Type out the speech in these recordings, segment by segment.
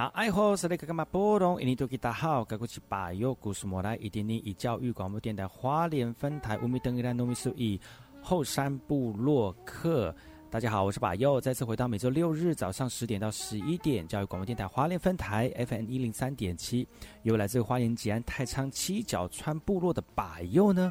那爱好是那个干嘛波动？印尼多吉大好，该过去把右故事莫来，一点零一教育广播电台花莲分台五米登一兰农米数一后山部落客。大家好，我是把右，再次回到每周六日早上十点到十一点，教育广播电台花莲分台 FM 一零三点七，由来自花莲吉安太仓七角川部落的把右呢。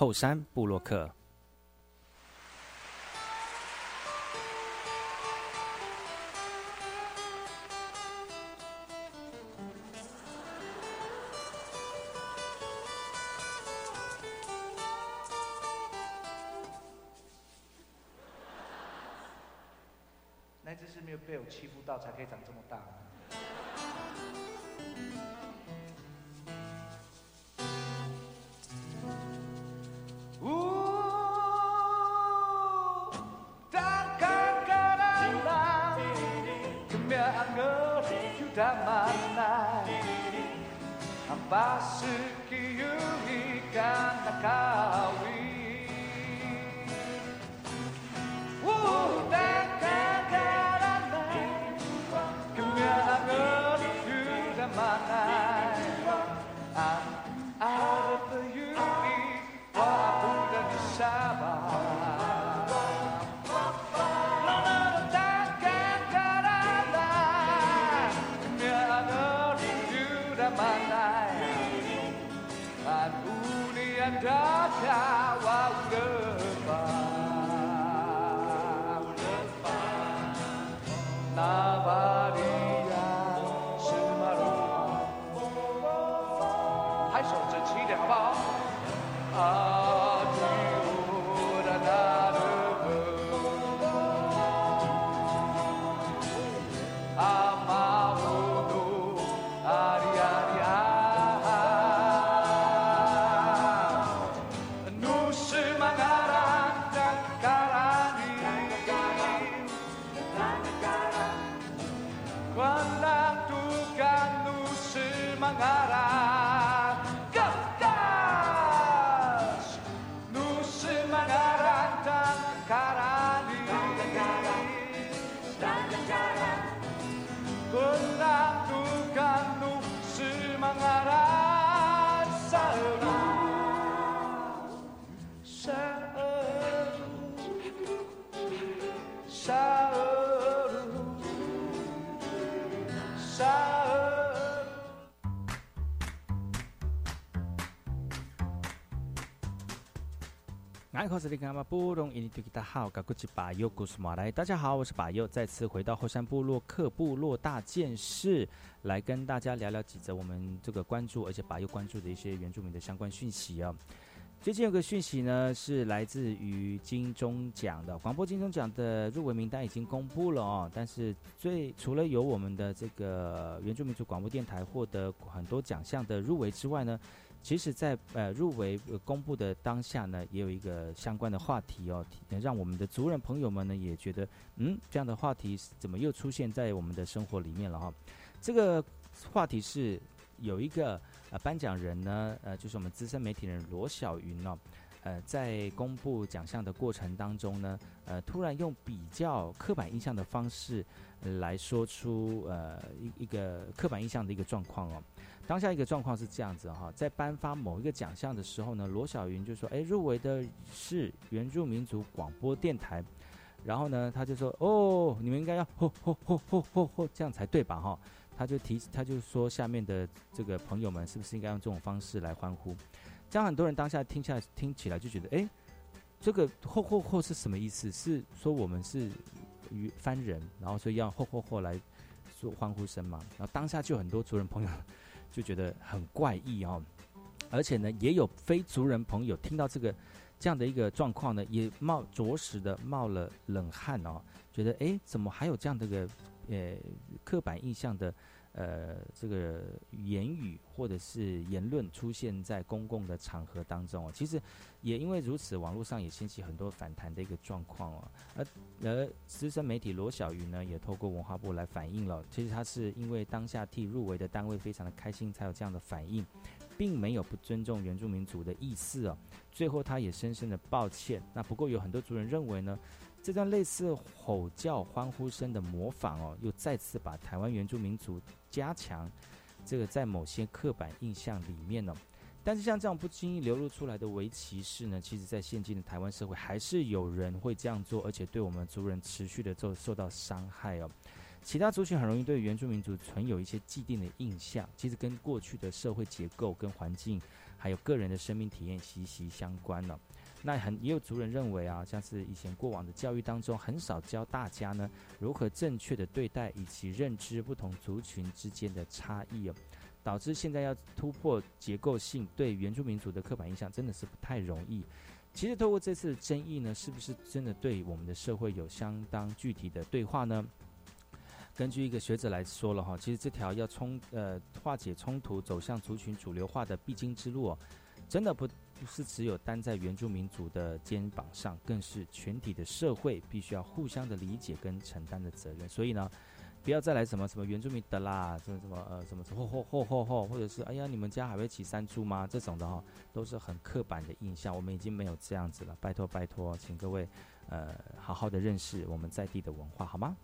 后山布洛克。atacar. 大家好，我是巴佑，再次回到后山部落客部落大件事，来跟大家聊聊几则我们这个关注，而且巴佑关注的一些原住民的相关讯息啊。最近有个讯息呢，是来自于金钟奖的广播金钟奖的入围名单已经公布了哦。但是最除了有我们的这个原住民族广播电台获得很多奖项的入围之外呢。其实，在呃入围公布的当下呢，也有一个相关的话题哦，让我们的族人朋友们呢也觉得，嗯，这样的话题怎么又出现在我们的生活里面了哈？这个话题是有一个呃颁奖人呢，呃，就是我们资深媒体人罗小云哦，呃，在公布奖项的过程当中呢，呃，突然用比较刻板印象的方式来说出呃一一个刻板印象的一个状况哦。当下一个状况是这样子哈，在颁发某一个奖项的时候呢，罗小云就说：“哎，入围的是原住民族广播电台。”然后呢，他就说：“哦，你们应该要吼吼吼吼吼吼这样才对吧？”哈，他就提，他就说下面的这个朋友们是不是应该用这种方式来欢呼？这样很多人当下听下听起来就觉得：“哎，这个吼吼吼是什么意思？是说我们是与番人，然后所以要吼吼吼来做欢呼声嘛？”然后当下就很多族人朋友。就觉得很怪异哦，而且呢，也有非族人朋友听到这个这样的一个状况呢，也冒着实的冒了冷汗哦，觉得哎，怎么还有这样的个呃刻板印象的？呃，这个言语或者是言论出现在公共的场合当中哦，其实也因为如此，网络上也掀起很多反弹的一个状况哦。而而资深媒体罗小云呢，也透过文化部来反映了，其实他是因为当下替入围的单位非常的开心，才有这样的反应，并没有不尊重原住民族的意思哦。最后他也深深的抱歉。那不过有很多族人认为呢。这段类似吼叫、欢呼声的模仿哦，又再次把台湾原住民族加强这个在某些刻板印象里面呢。但是像这样不经意流露出来的围歧视呢，其实在现今的台湾社会还是有人会这样做，而且对我们族人持续的受受到伤害哦。其他族群很容易对原住民族存有一些既定的印象，其实跟过去的社会结构、跟环境，还有个人的生命体验息息相关了。那很也有族人认为啊，像是以前过往的教育当中，很少教大家呢如何正确的对待以及认知不同族群之间的差异哦，导致现在要突破结构性对原住民族的刻板印象，真的是不太容易。其实透过这次争议呢，是不是真的对我们的社会有相当具体的对话呢？根据一个学者来说了哈，其实这条要冲呃化解冲突、走向族群主流化的必经之路哦，真的不。不是只有担在原住民族的肩膀上，更是全体的社会必须要互相的理解跟承担的责任。所以呢，不要再来什么什么原住民的啦，什么什么呃什么嚯嚯嚯嚯嚯，或者是哎呀你们家还会骑山猪吗？这种的哈，都是很刻板的印象。我们已经没有这样子了，拜托拜托，请各位呃好好的认识我们在地的文化，好吗？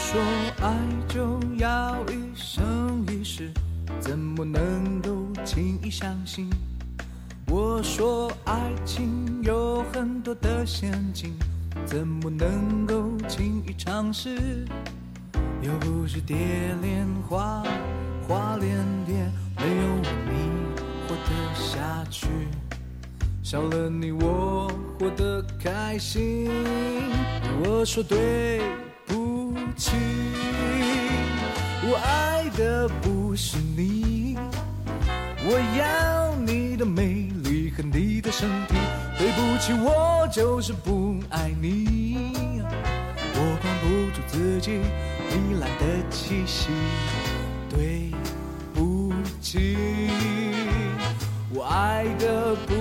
说爱就要一生一世，怎么能够轻易相信？我说爱情有很多的陷阱，怎么能够轻易尝试？又不是蝶恋花，花恋蝶，没有你活得下去，少了你我活得开心。我说对。情，我爱的不是你，我要你的美丽和你的身体。对不起，我就是不爱你，我管不住自己糜烂的气息。对不起，我爱的不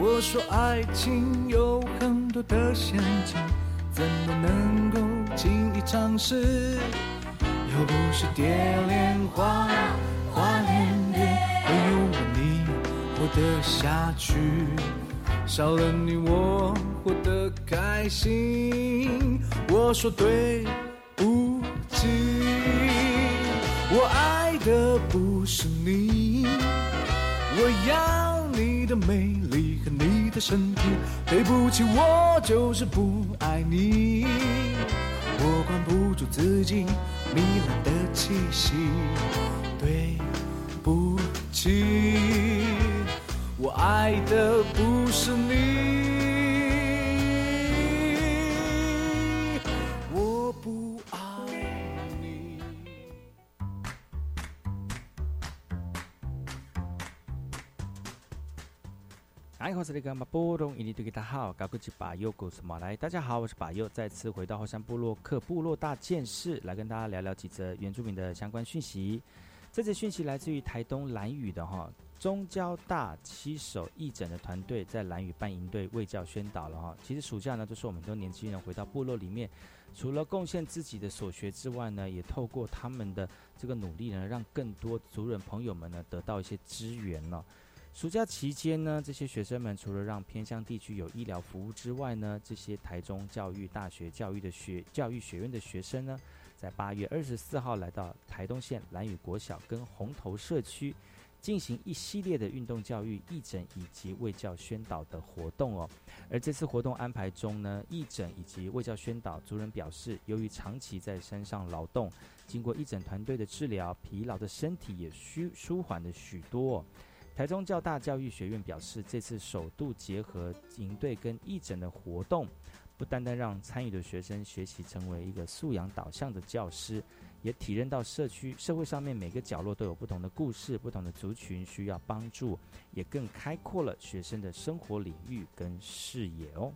我说爱情有很多的陷阱，怎么能够轻易尝试？又不是蝶恋花，花恋蝶，没有你活得下去，少了你我活得开心。我说对不起。我爱的不是你，我要你的美丽和你的身体。对不起，我就是不爱你，我管不住自己糜烂的气息。对不起，我爱的不是你。我是那个马波东，印尼对给大家好，高古吉巴尤古斯马来，大家好，我是巴尤，再次回到后山部落克部落大件事，来跟大家聊聊几则原住民的相关讯息。这则讯息来自于台东兰屿的哈中交大七手义诊的团队，在兰屿办营队卫教宣导了哈。其实暑假呢，就是我们都年轻人回到部落里面，除了贡献自己的所学之外呢，也透过他们的这个努力呢，让更多族人朋友们呢得到一些资源了。暑假期间呢，这些学生们除了让偏乡地区有医疗服务之外呢，这些台中教育大学教育的学教育学院的学生呢，在八月二十四号来到台东县兰屿国小跟红头社区，进行一系列的运动教育、义诊以及卫教宣导的活动哦。而这次活动安排中呢，义诊以及卫教宣导，族人表示，由于长期在山上劳动，经过义诊团队的治疗，疲劳的身体也舒舒缓了许多。台中教大教育学院表示，这次首度结合营队跟义诊的活动，不单单让参与的学生学习成为一个素养导向的教师，也体认到社区社会上面每个角落都有不同的故事，不同的族群需要帮助，也更开阔了学生的生活领域跟视野哦。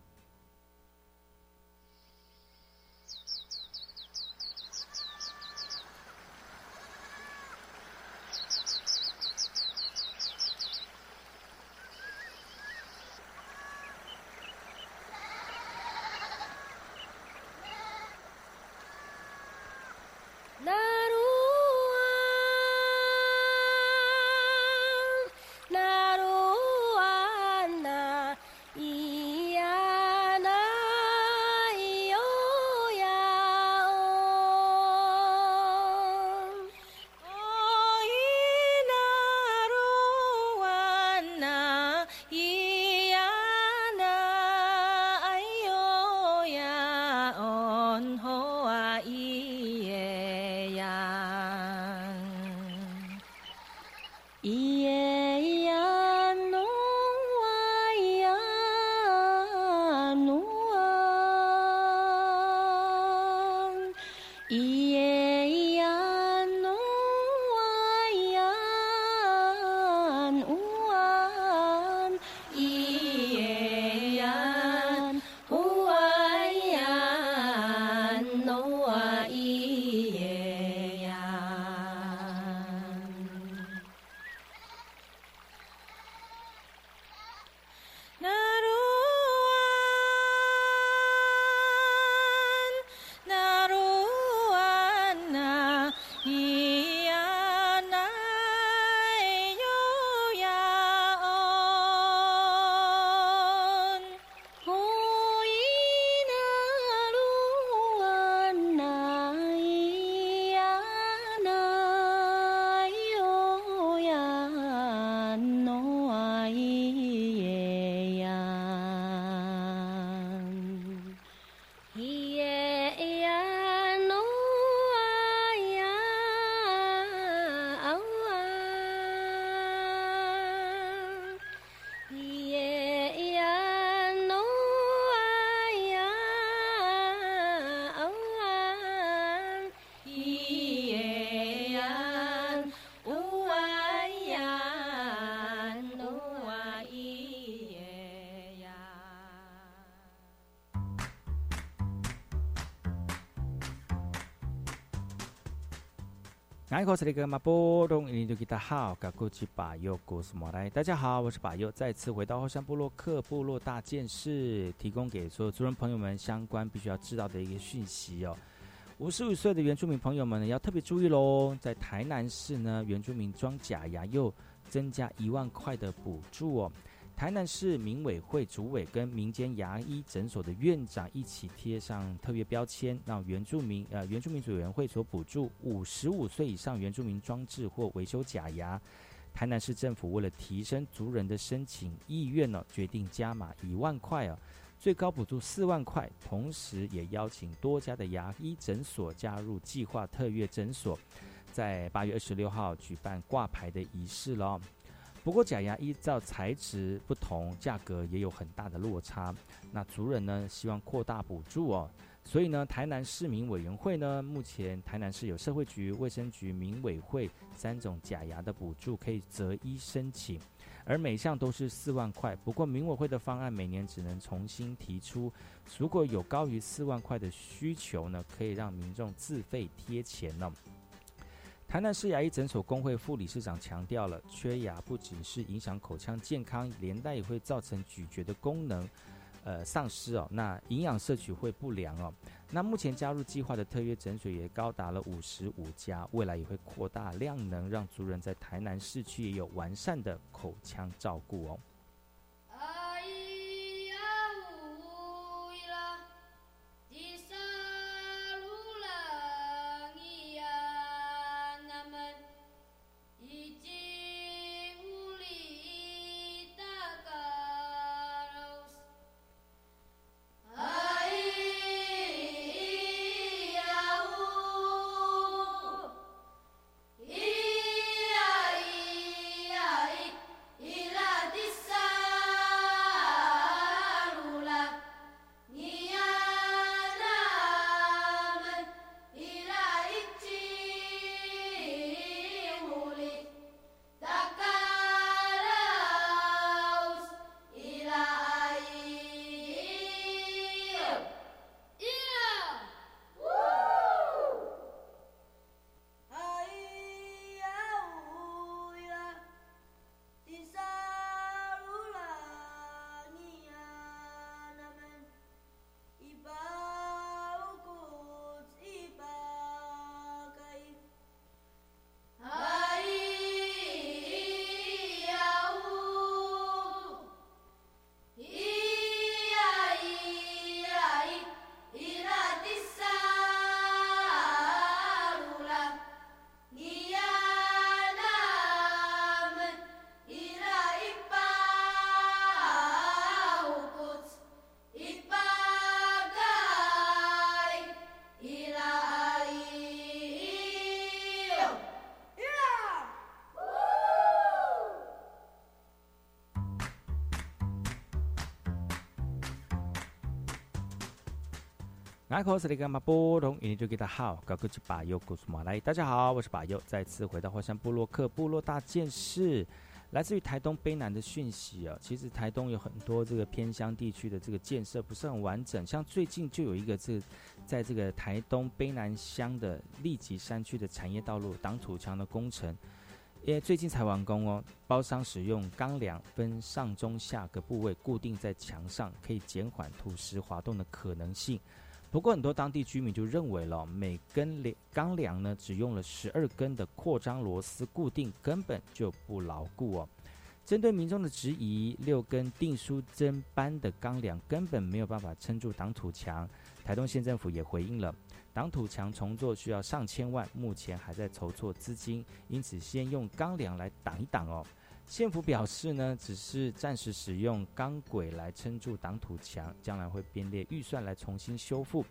大家好，我是巴佑，再次回到后山部落克部落大件事，提供给所有族人朋友们相关必须要知道的一个讯息哦。五十五岁的原住民朋友们呢，要特别注意喽，在台南市呢，原住民装假牙又增加一万块的补助哦。台南市民委会主委跟民间牙医诊所的院长一起贴上特别标签，让原住民呃原住民委员会所补助五十五岁以上原住民装置或维修假牙。台南市政府为了提升族人的申请意愿呢，决定加码一万块啊，最高补助四万块，同时也邀请多家的牙医诊所加入计划特约诊所，在八月二十六号举办挂牌的仪式了。不过假牙依照材质不同，价格也有很大的落差。那族人呢，希望扩大补助哦，所以呢，台南市民委员会呢，目前台南市有社会局、卫生局、民委会三种假牙的补助可以择一申请，而每项都是四万块。不过民委会的方案每年只能重新提出，如果有高于四万块的需求呢，可以让民众自费贴钱呢。台南市牙医诊所工会副理事长强调了，缺牙不仅是影响口腔健康，连带也会造成咀嚼的功能，呃丧失哦。那营养摄取会不良哦。那目前加入计划的特约诊所也高达了五十五家，未来也会扩大量能，让族人在台南市区也有完善的口腔照顾哦。大家好，我是巴友，再次回到火山部落克部落大件事，来自于台东卑南的讯息啊。其实台东有很多这个偏乡地区的这个建设不是很完整，像最近就有一个这在这个台东卑南乡的立吉山区的产业道路挡土墙的工程，因为最近才完工哦。包商使用钢梁分上中下个部位固定在墙上，可以减缓土石滑动的可能性。不过，很多当地居民就认为了，每根梁钢梁呢，只用了十二根的扩张螺丝固定，根本就不牢固哦。针对民众的质疑，六根定书针般的钢梁根本没有办法撑住挡土墙。台东县政府也回应了，挡土墙重做需要上千万，目前还在筹措资金，因此先用钢梁来挡一挡哦。县府表示呢，只是暂时使用钢轨来撑住挡土墙，将来会编列预算来重新修复。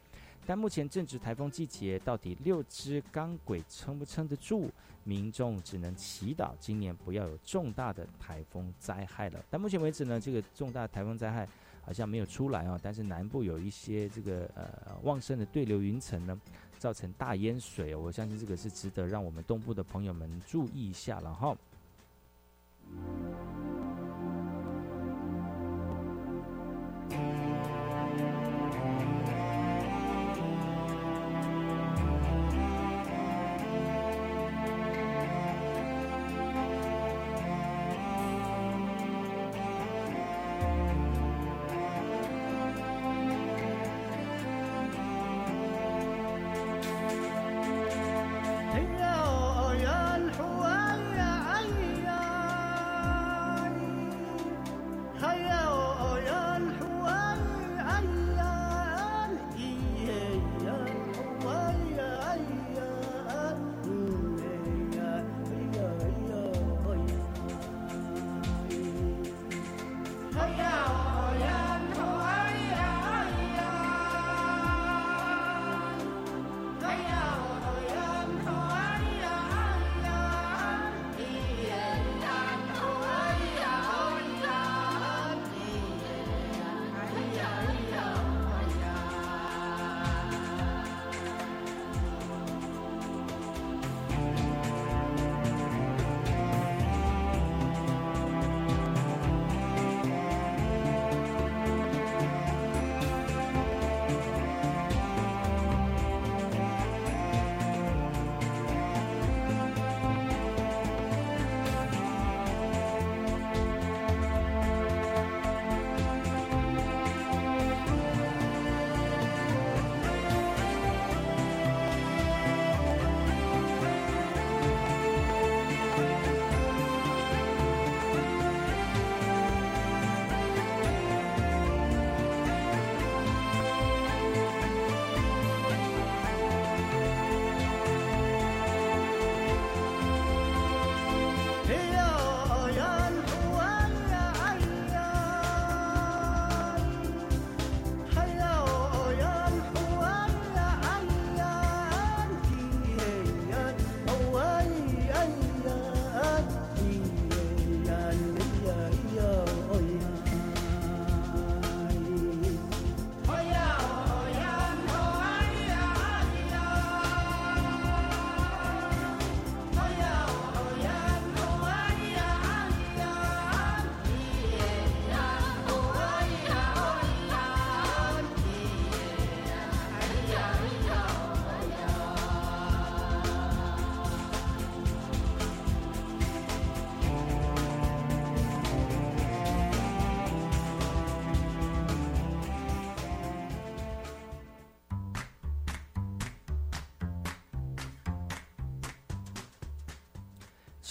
但目前正值台风季节，到底六支钢轨撑不撑得住？民众只能祈祷今年不要有重大的台风灾害了。但目前为止呢，这个重大台风灾害好像没有出来啊。但是南部有一些这个呃旺盛的对流云层呢，造成大淹水。我相信这个是值得让我们东部的朋友们注意一下了哈。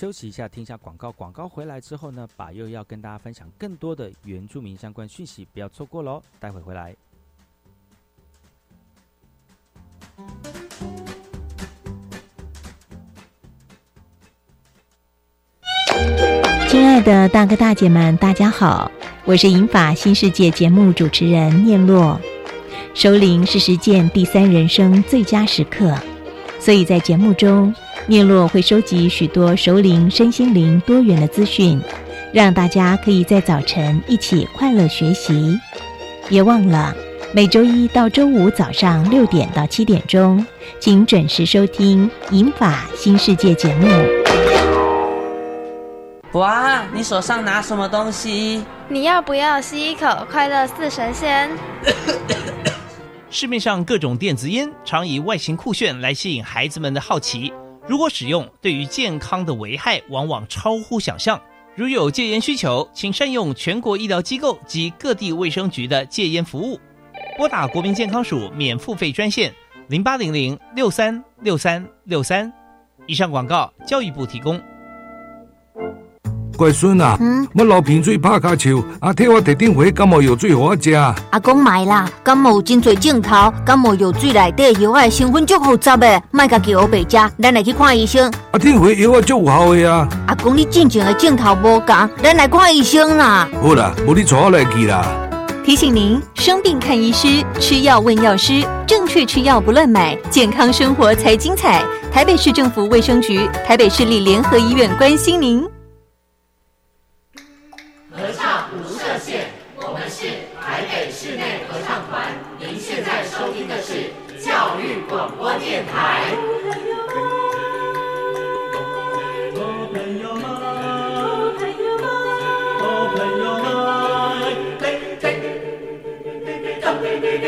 休息一下，听一下广告。广告回来之后呢，把又要跟大家分享更多的原住民相关讯息，不要错过喽！待会回来。亲爱的大哥大姐们，大家好，我是银法新世界节目主持人念洛。首领是实践第三人生最佳时刻，所以在节目中。面洛会收集许多熟龄身心灵多元的资讯，让大家可以在早晨一起快乐学习。别忘了每周一到周五早上六点到七点钟，请准时收听《银法新世界》节目。哇，你手上拿什么东西？你要不要吸一口快乐似神仙？市面上各种电子烟常以外形酷炫来吸引孩子们的好奇。如果使用，对于健康的危害往往超乎想象。如有戒烟需求，请善用全国医疗机构及各地卫生局的戒烟服务，拨打国民健康署免付费专线零八零零六三六三六三。以上广告，教育部提供。乖孙啊，嗯，我流鼻水拍卡球，啊，替我摕点回感冒药水互我食。阿公买啦，感冒有真侪镜头，感冒药水内底药的成分足复杂的，卖家叫我白食，咱来去看医生。啊，点回药啊足有效的啊。阿公，你进前的镜头无共，咱来看医生啦。好啦，无你带我来去啦。提醒您：生病看医师，吃药问药师，正确吃药不乱买，健康生活才精彩。台北市政府卫生局、台北市立联合医院关心您。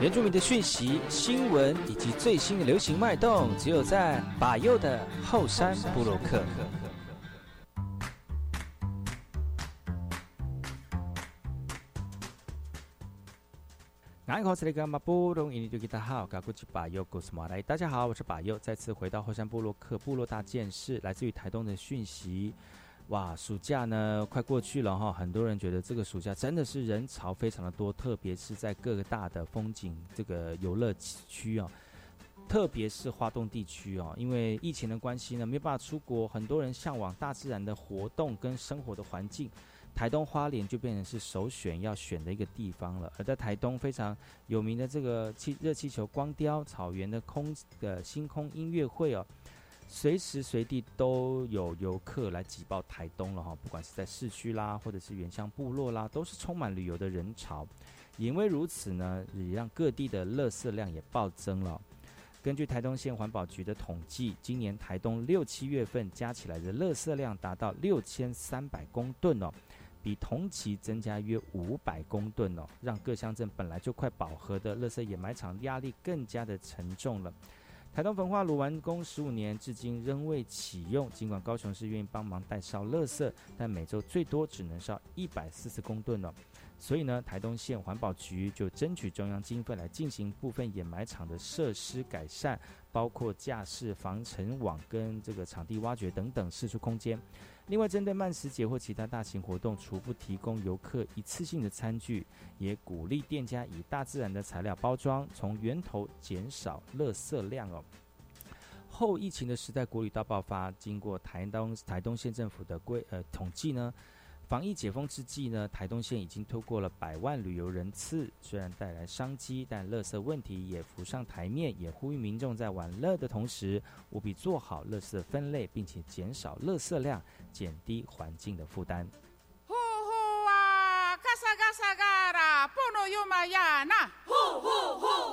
原住民的讯息、新闻以及最新的流行脉动，只有在把右的后山部落克。好，是那个马布隆印尼多吉达好，嘎古吉巴尤古斯马来，大家好，我是巴右，再次回到后山部落克部落大件事，来自于台东的讯息。哇，暑假呢快过去了哈，很多人觉得这个暑假真的是人潮非常的多，特别是在各个大的风景这个游乐区啊，特别是花东地区哦，因为疫情的关系呢，没办法出国，很多人向往大自然的活动跟生活的环境，台东花莲就变成是首选要选的一个地方了。而在台东非常有名的这个气热气球光雕草原的空的星空音乐会哦。随时随地都有游客来挤爆台东了哈，不管是在市区啦，或者是原乡部落啦，都是充满旅游的人潮。因为如此呢，也让各地的垃圾量也暴增了。根据台东县环保局的统计，今年台东六七月份加起来的垃圾量达到六千三百公吨哦，比同期增加约五百公吨哦，让各乡镇本来就快饱和的垃圾掩埋场压力更加的沉重了。台东焚化炉完工十五年，至今仍未启用。尽管高雄市愿意帮忙代烧垃圾，但每周最多只能烧一百四十公吨了。所以呢，台东县环保局就争取中央经费来进行部分掩埋场的设施改善，包括架式防尘网跟这个场地挖掘等等，释出空间。另外，针对慢食节或其他大型活动，除不提供游客一次性的餐具，也鼓励店家以大自然的材料包装，从源头减少垃圾量哦。后疫情的时代，国旅大爆发，经过台东台东县政府的规呃统计呢，防疫解封之际呢，台东县已经突破了百万旅游人次。虽然带来商机，但垃圾问题也浮上台面，也呼吁民众在玩乐的同时，务必做好垃圾分类，并且减少垃圾量，减低环境的负担。呼呼啊，嘎萨嘎萨嘎啦，不能有嘛呀那，呼呼呼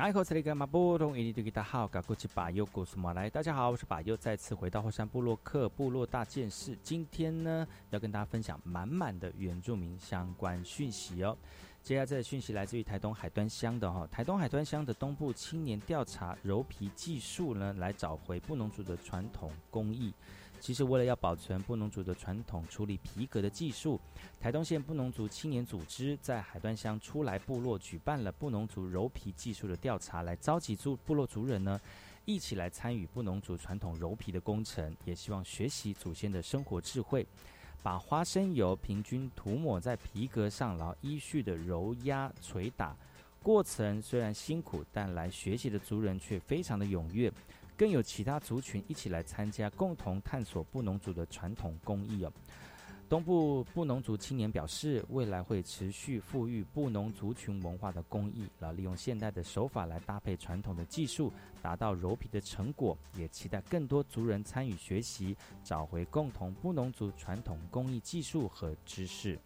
大好，噶过去把右古苏马来。大家好，我是把右，再次回到后山部落克部落大件事。今天呢，要跟大家分享满满的原住民相关讯息哦。接下来这个讯息来自于台东海端乡的哈，台东海端乡的东部青年调查柔皮技术呢，来找回布农族的传统工艺。其实，为了要保存布农族的传统处理皮革的技术，台东县布农族青年组织在海端乡出来部落举办了布农族柔皮技术的调查，来召集族部落族人呢，一起来参与布农族传统柔皮的工程，也希望学习祖先的生活智慧，把花生油平均涂抹在皮革上，然后依序的揉压捶打，过程虽然辛苦，但来学习的族人却非常的踊跃。更有其他族群一起来参加，共同探索布农族的传统工艺哦。东部布农族青年表示，未来会持续富裕布农族群文化的工艺，然后利用现代的手法来搭配传统的技术，达到柔皮的成果。也期待更多族人参与学习，找回共同布农族传统工艺技术和知识。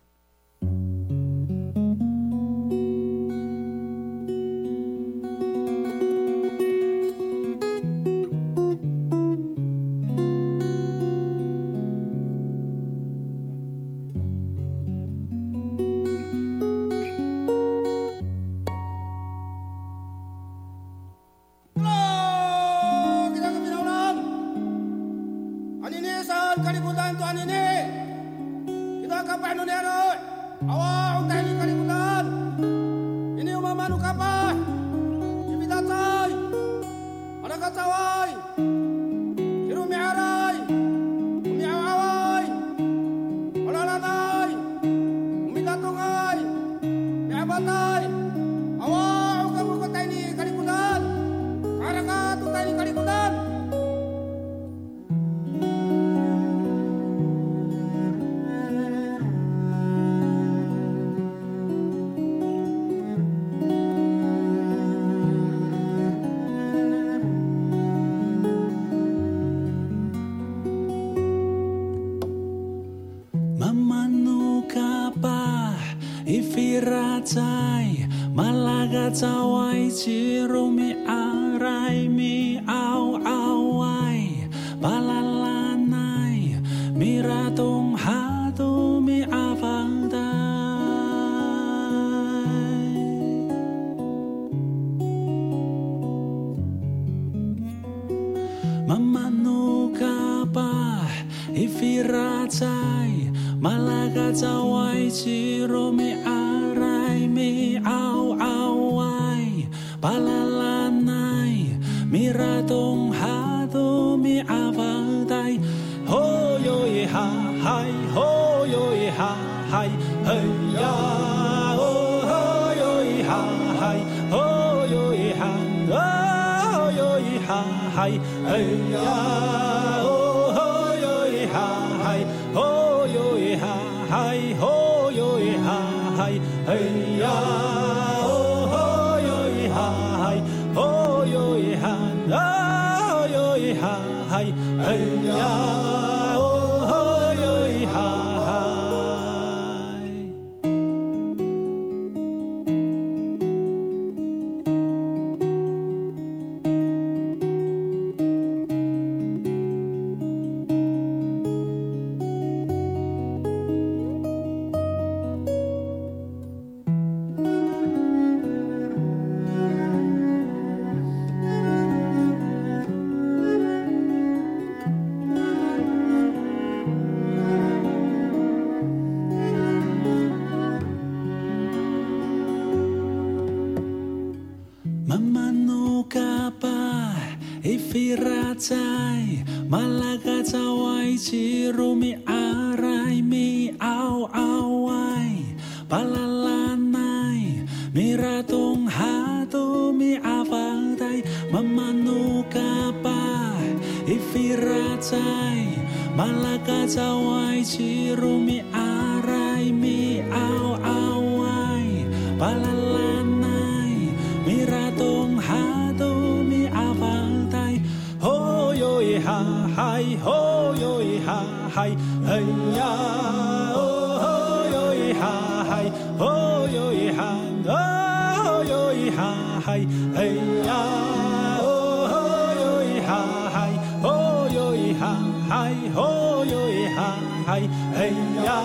の乾杯君だたい。あらかたわい。哎吼哟耶哈嗨哎呀！hai hey ya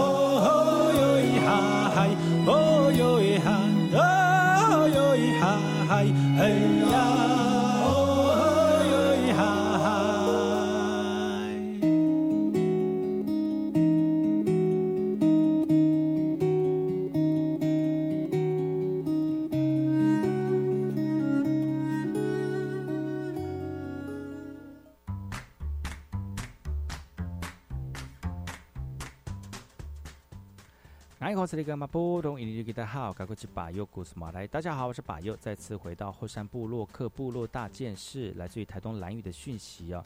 oh ho yo ha hai oh yo ha oh yo ha hai hey 这里个马布隆，印尼给大家好，赶快去把右古斯马来。大家好，我是把右，再次回到后山部落克部落大件事，来自于台东蓝雨的讯息哦。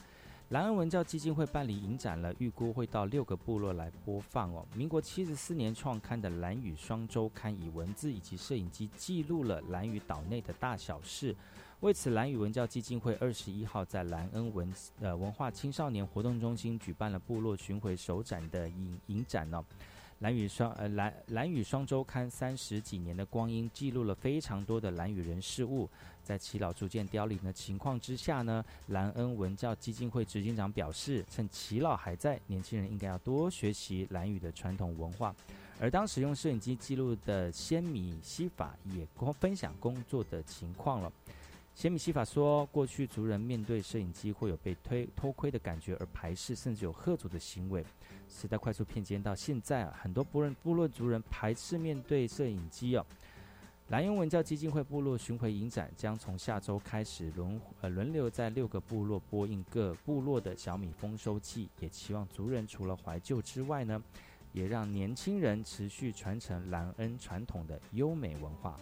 蓝恩文教基金会办理影展了，预估会到六个部落来播放哦。民国七十四年创刊的蓝雨双周刊，以文字以及摄影机记录了蓝雨岛内的大小事。为此，蓝屿文教基金会二十一号在蓝恩文呃文化青少年活动中心举办了部落巡回首展的影影展呢。蓝雨双呃蓝蓝雨双周刊三十几年的光阴，记录了非常多的蓝雨人事物。在齐老逐渐凋零的情况之下呢，蓝恩文教基金会执行长表示，趁齐老还在，年轻人应该要多学习蓝雨的传统文化。而当时用摄影机记录的仙米西法也跟分享工作的情况了。仙米西法说，过去族人面对摄影机会有被推偷窥的感觉而排斥，甚至有喝阻的行为。时代快速变迁到现在啊，很多部落部落族人排斥面对摄影机哦。蓝雍文教基金会部落巡回影展将从下周开始轮呃轮流在六个部落播映各部落的小米丰收季，也期望族人除了怀旧之外呢，也让年轻人持续传承蓝恩传统的优美文化。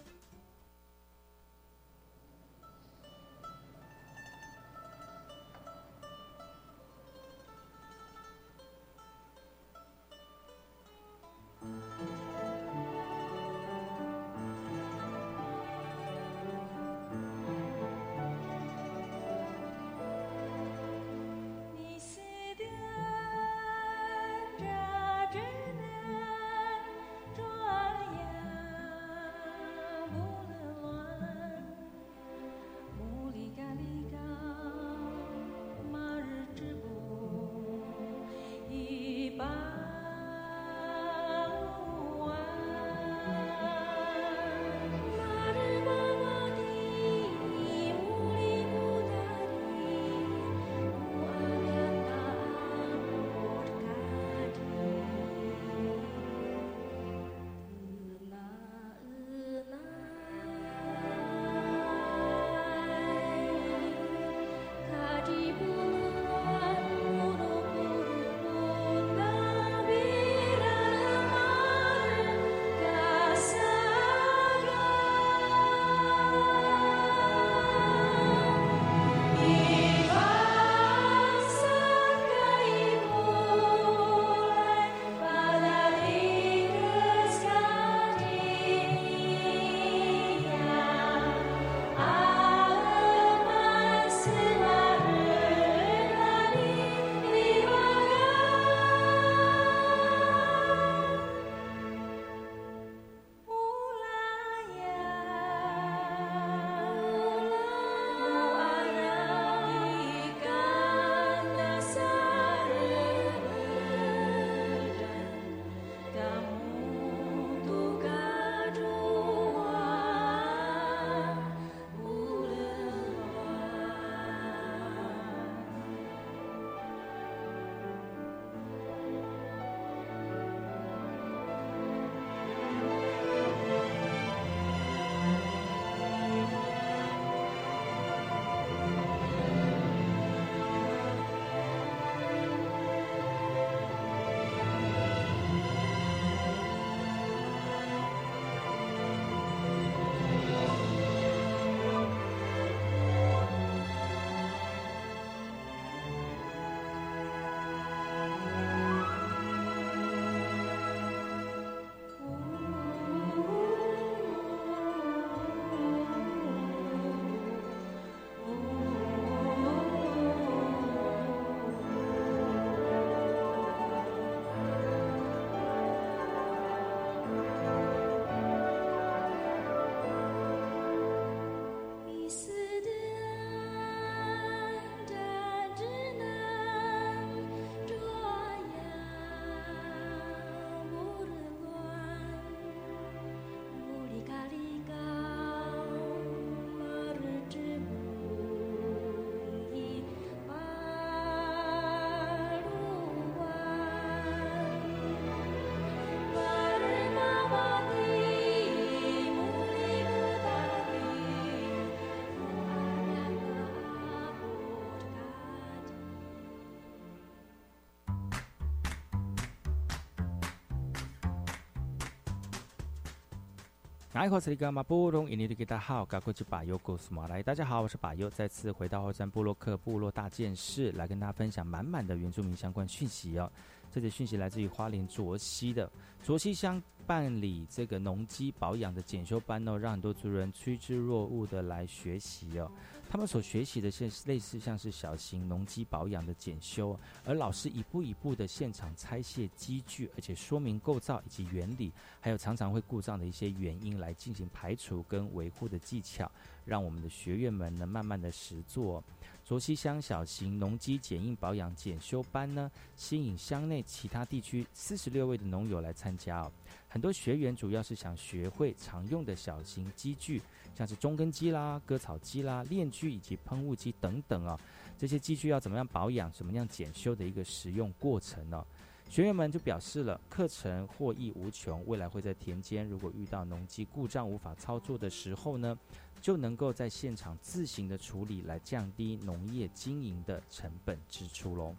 爱好斯里格马布隆，印尼的大家好，赶快去把优故事马来。大家好，我是把优，再次回到后山部落克部落大件事，来跟大家分享满满的原住民相关讯息哦。这些讯息来自于花莲卓西的卓西乡办理这个农机保养的检修班哦，让很多族人趋之若鹜的来学习哦。他们所学习的是类似像是小型农机保养的检修，而老师一步一步的现场拆卸机具，而且说明构造以及原理，还有常常会故障的一些原因来进行排除跟维护的技巧，让我们的学员们呢慢慢的实做。卓溪乡小型农机检印保养检修班呢，吸引乡内其他地区四十六位的农友来参加哦。很多学员主要是想学会常用的小型机具，像是中根机啦、割草机啦、链锯以及喷雾机等等啊。这些机具要怎么样保养、怎么样检修的一个使用过程呢？学员们就表示了，课程获益无穷，未来会在田间如果遇到农机故障无法操作的时候呢？就能够在现场自行的处理，来降低农业经营的成本支出喽。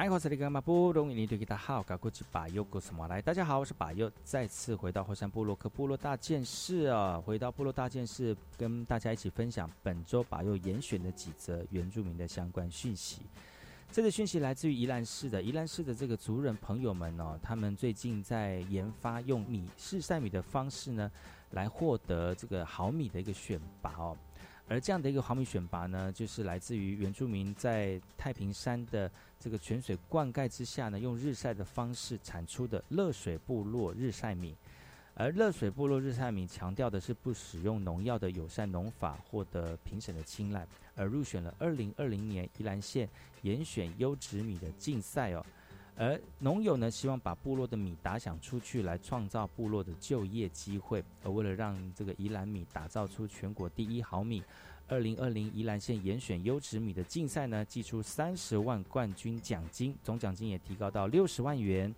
来大家好，我是把右，再次回到火山部落克部落大件事啊！回到部落大件事，跟大家一起分享本周把右严选的几则原住民的相关讯息。这个讯息来自于宜兰市的宜兰市的这个族人朋友们哦，他们最近在研发用米试晒米的方式呢，来获得这个好米的一个选拔哦。而这样的一个毫米选拔呢，就是来自于原住民在太平山的这个泉水灌溉之下呢，用日晒的方式产出的热水部落日晒米。而热水部落日晒米强调的是不使用农药的友善农法，获得评审的青睐，而入选了二零二零年宜兰县严选优质米的竞赛哦。而农友呢，希望把部落的米打响出去，来创造部落的就业机会。而为了让这个宜兰米打造出全国第一好米，二零二零宜兰县严选优质米的竞赛呢，寄出三十万冠军奖金，总奖金也提高到六十万元。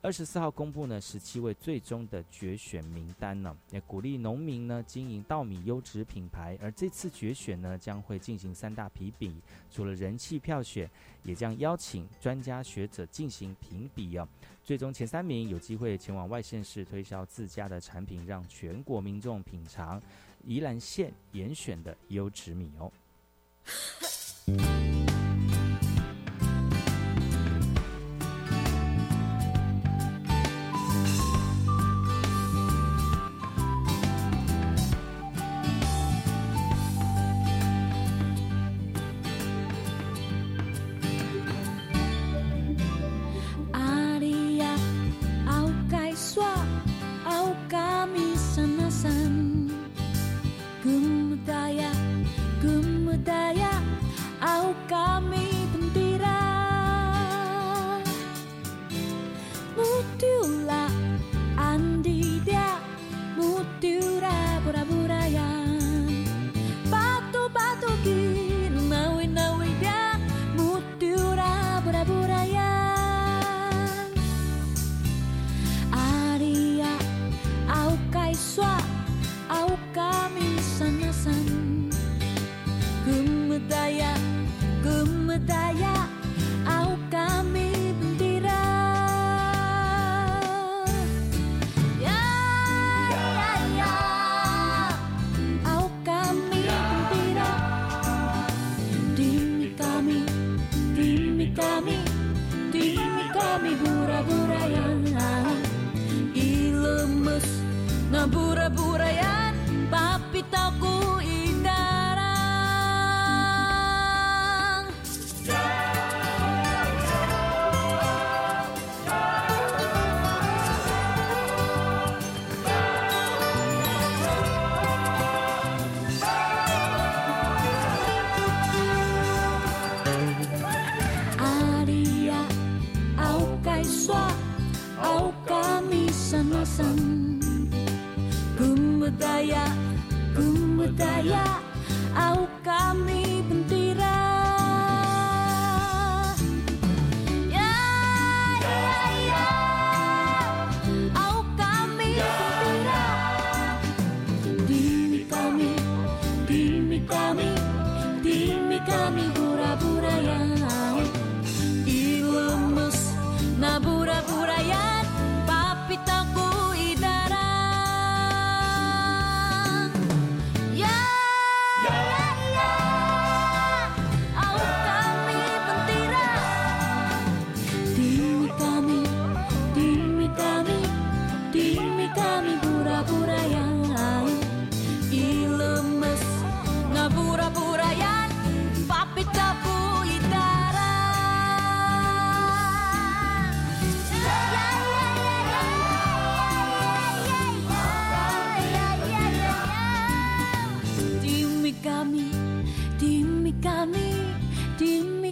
二十四号公布呢，十七位最终的决选名单呢，也鼓励农民呢经营稻米优质品牌。而这次决选呢，将会进行三大评比，除了人气票选，也将邀请专家学者进行评比哦。最终前三名有机会前往外县市推销自家的产品，让全国民众品尝宜兰县严选的优质米哦。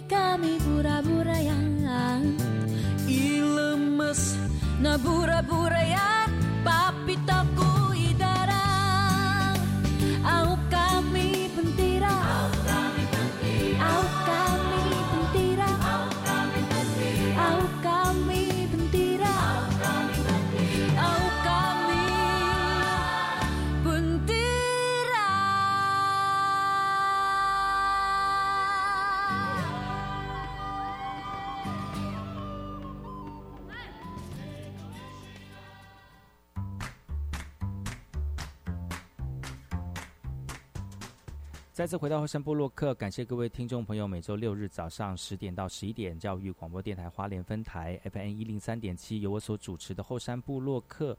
kami bura-bura yang ilemes. Na bura-bura yang papi takut. 再次回到后山部落客，感谢各位听众朋友，每周六日早上十点到十一点，教育广播电台花莲分台 FM 一零三点七，由我所主持的后山部落客。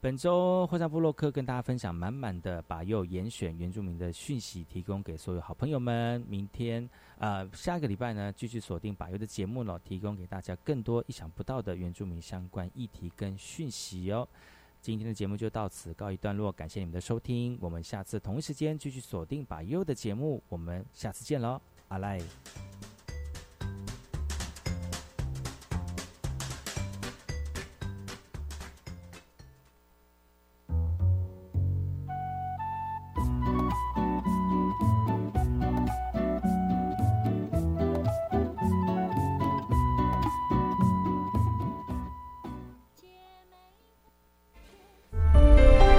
本周后山部落客跟大家分享满满的把右严选原住民的讯息，提供给所有好朋友们。明天呃下个礼拜呢，继续锁定把右的节目了，提供给大家更多意想不到的原住民相关议题跟讯息哦。今天的节目就到此告一段落，感谢你们的收听，我们下次同一时间继续锁定把优的节目，我们下次见喽，阿赖。